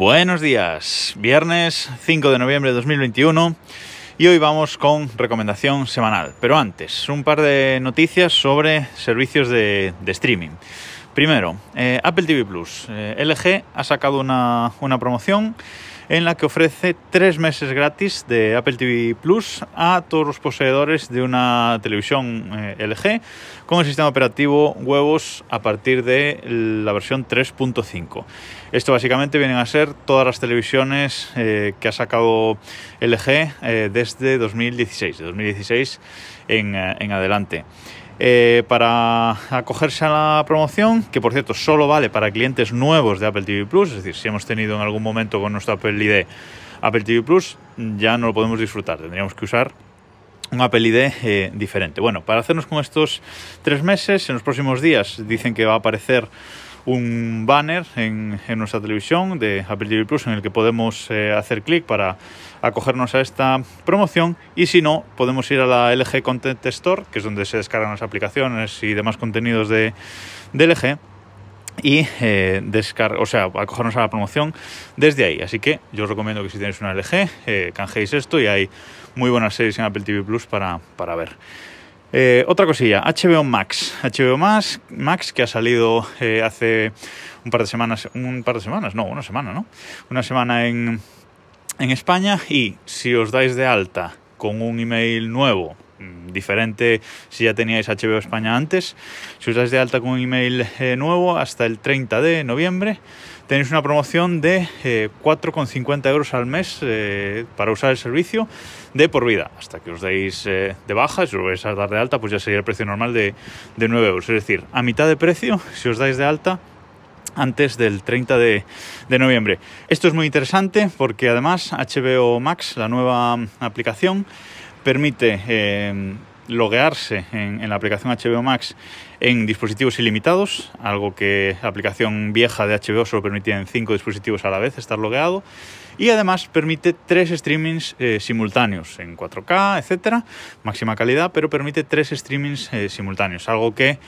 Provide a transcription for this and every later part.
Buenos días, viernes 5 de noviembre de 2021 y hoy vamos con recomendación semanal. Pero antes, un par de noticias sobre servicios de, streaming. Primero, eh, Apple TV Plus. Eh, LG ha sacado una, una promoción en la que ofrece tres meses gratis de Apple TV Plus a todos los poseedores de una televisión eh, LG con el sistema operativo huevos a partir de la versión 3.5. Esto básicamente vienen a ser todas las televisiones eh, que ha sacado LG eh, desde 2016, de 2016 en, en adelante. Eh, para acogerse a la promoción, que por cierto solo vale para clientes nuevos de Apple TV Plus, es decir, si hemos tenido en algún momento con nuestro Apple ID Apple TV Plus, ya no lo podemos disfrutar, tendríamos que usar un Apple ID eh, diferente. Bueno, para hacernos con estos tres meses, en los próximos días dicen que va a aparecer un banner en, nuestra televisión de Apple TV Plus en el que podemos eh, hacer clic para acogernos a esta promoción y si no podemos ir a la LG Content Store que es donde se descargan las aplicaciones y demás contenidos de, LG y eh, descar o sea, acogernos a la promoción desde ahí. Así que yo os recomiendo que si tenéis una LG, eh, canjeéis esto y hay muy buenas series en Apple TV Plus para, para ver. Eh, otra cosilla, HBO Max. HBO Max, Max que ha salido eh, hace un par de semanas, un par de semanas, no, una semana, ¿no? Una semana en, en España y si os dais de alta con un email nuevo, diferente si ya teníais HBO España antes, si os dais de alta con un email eh, nuevo hasta el 30 de noviembre, tenéis una promoción de eh, 4,50 euros al mes eh, para usar el servicio de por vida. Hasta que os deis eh, de baja, si os vais a dar de alta, pues ya sería el precio normal de, de 9 euros. Es decir, a mitad de precio, si os dais de alta, antes del 30 de, de, noviembre. Esto es muy interesante porque además HBO Max, la nueva aplicación, permite eh, loguearse en, la aplicación HBO Max en dispositivos ilimitados, algo que la aplicación vieja de HBO solo permitía en cinco dispositivos a la vez estar logueado. Y además permite tres streamings eh, simultáneos en 4K, etcétera, máxima calidad, pero permite tres streamings eh, simultáneos, algo que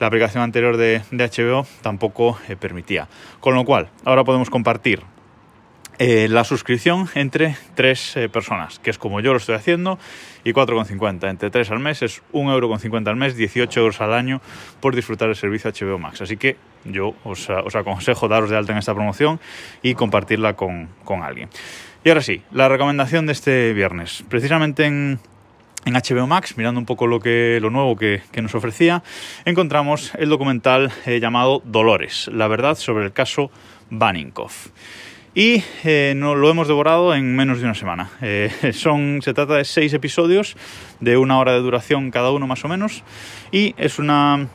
la aplicación anterior de, de HBO tampoco eh, permitía. Con lo cual, ahora podemos compartir eh, la suscripción entre tres eh, personas, que es como yo lo estoy haciendo, y 4,50. Entre tres al mes es 1,50€ al mes, 18 euros al año por disfrutar del servicio HBO Max. Así que yo os, aconsejo daros de alta en esta promoción y compartirla con, con alguien. Y ahora sí, la recomendación de este viernes. Precisamente en, en HBO Max, mirando un poco lo, que, lo nuevo que, que nos ofrecía, encontramos el documental eh, llamado Dolores, la verdad sobre el caso Baninkoff. Y eh, no, lo hemos devorado en menos de una semana. Eh, son, se trata de seis episodios de una hora de duración cada uno más o menos. Y es una,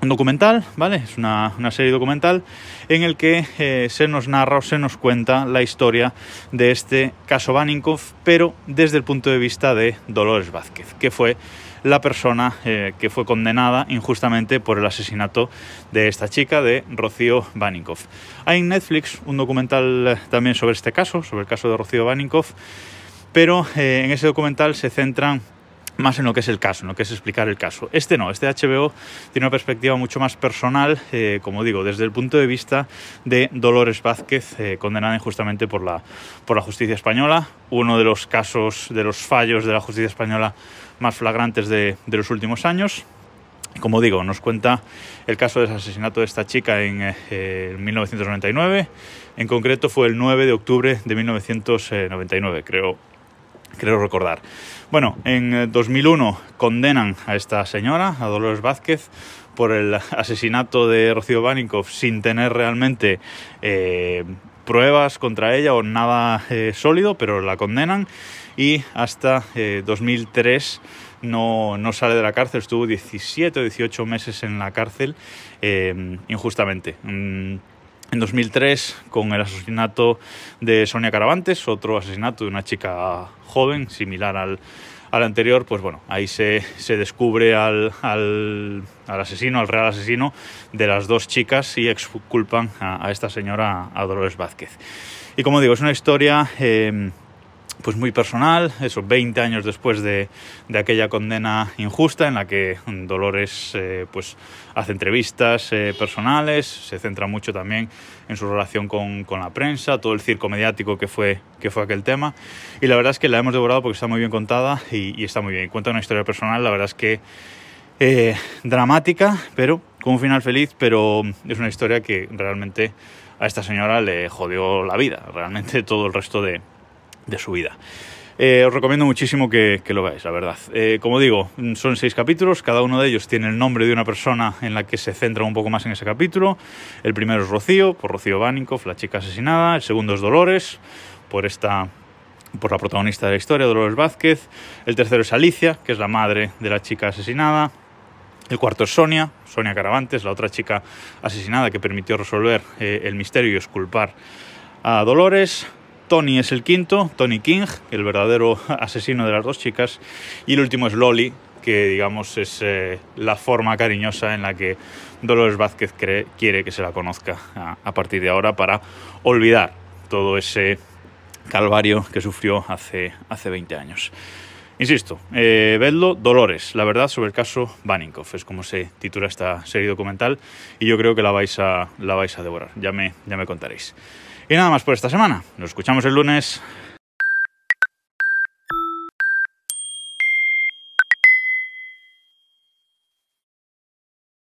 un documental, ¿vale? Es una, serie documental en el que eh, se nos narra o se nos cuenta la historia de este caso Baninkoff, pero desde el punto de vista de Dolores Vázquez, que fue la persona eh, que fue condenada injustamente por el asesinato de esta chica, de Rocío Baninkoff. Hay en Netflix un documental también sobre este caso, sobre el caso de Rocío Baninkoff, pero eh, en ese documental se centran más en lo que es el caso, en lo que es explicar el caso. Este no, este HBO tiene una perspectiva mucho más personal, eh, como digo, desde el punto de vista de Dolores Vázquez, eh, condenada injustamente por la, por la justicia española, uno de los casos, de los fallos de la justicia española más flagrantes de, de los últimos años. Como digo, nos cuenta el caso del asesinato de esta chica en eh, 1999. En concreto fue el 9 de octubre de 1999, creo, creo recordar. Bueno, en 2001 condenan a esta señora, a Dolores Vázquez, por el asesinato de Rocío Baninkoff sin tener realmente eh, pruebas contra ella o nada eh, sólido, pero la condenan y hasta eh, 2003 no, no, sale de la cárcel, estuvo 17 o 18 meses en la cárcel eh, injustamente. Mm, en 2003, con el asesinato de Sonia Caravantes, otro asesinato de una chica joven, similar al, al anterior, pues bueno, ahí se, se descubre al, al, asesino, al real asesino de las dos chicas y exculpan a, a esta señora, a Dolores Vázquez. Y como digo, es una historia... Eh, pues muy personal, eso 20 años después de, de aquella condena injusta en la que Dolores eh, pues hace entrevistas eh, personales, se centra mucho también en su relación con, con, la prensa, todo el circo mediático que fue, que fue aquel tema. Y la verdad es que la hemos devorado porque está muy bien contada y, y está muy bien, cuenta una historia personal, la verdad es que eh, dramática, pero con un final feliz, pero es una historia que realmente a esta señora le jodió la vida, realmente todo el resto de, de su vida. Eh, os recomiendo muchísimo que, lo veáis, la verdad. Eh, como digo, son seis capítulos, cada uno de ellos tiene el nombre de una persona en la que se centra un poco más en ese capítulo. El primero es Rocío, por Rocío Bánico, la chica asesinada. El segundo es Dolores, por esta por la protagonista de la historia, Dolores Vázquez. El tercero es Alicia, que es la madre de la chica asesinada. El cuarto es Sonia, Sonia Caravantes, la otra chica asesinada que permitió resolver eh, el misterio y esculpar a Dolores. Tony es el quinto, Tony King, el verdadero asesino de las dos chicas. Y el último es Loli, que digamos es eh, la forma cariñosa en la que Dolores Vázquez quiere que se la conozca a, a, partir de ahora para olvidar todo ese calvario que sufrió hace, hace 20 años. Insisto, eh, vedlo, Dolores, la verdad sobre el caso Baninkoff, es como se titula esta serie documental y yo creo que la vais a, la vais a devorar, ya me, ya me contaréis. Y nada más por esta semana, nos escuchamos el lunes.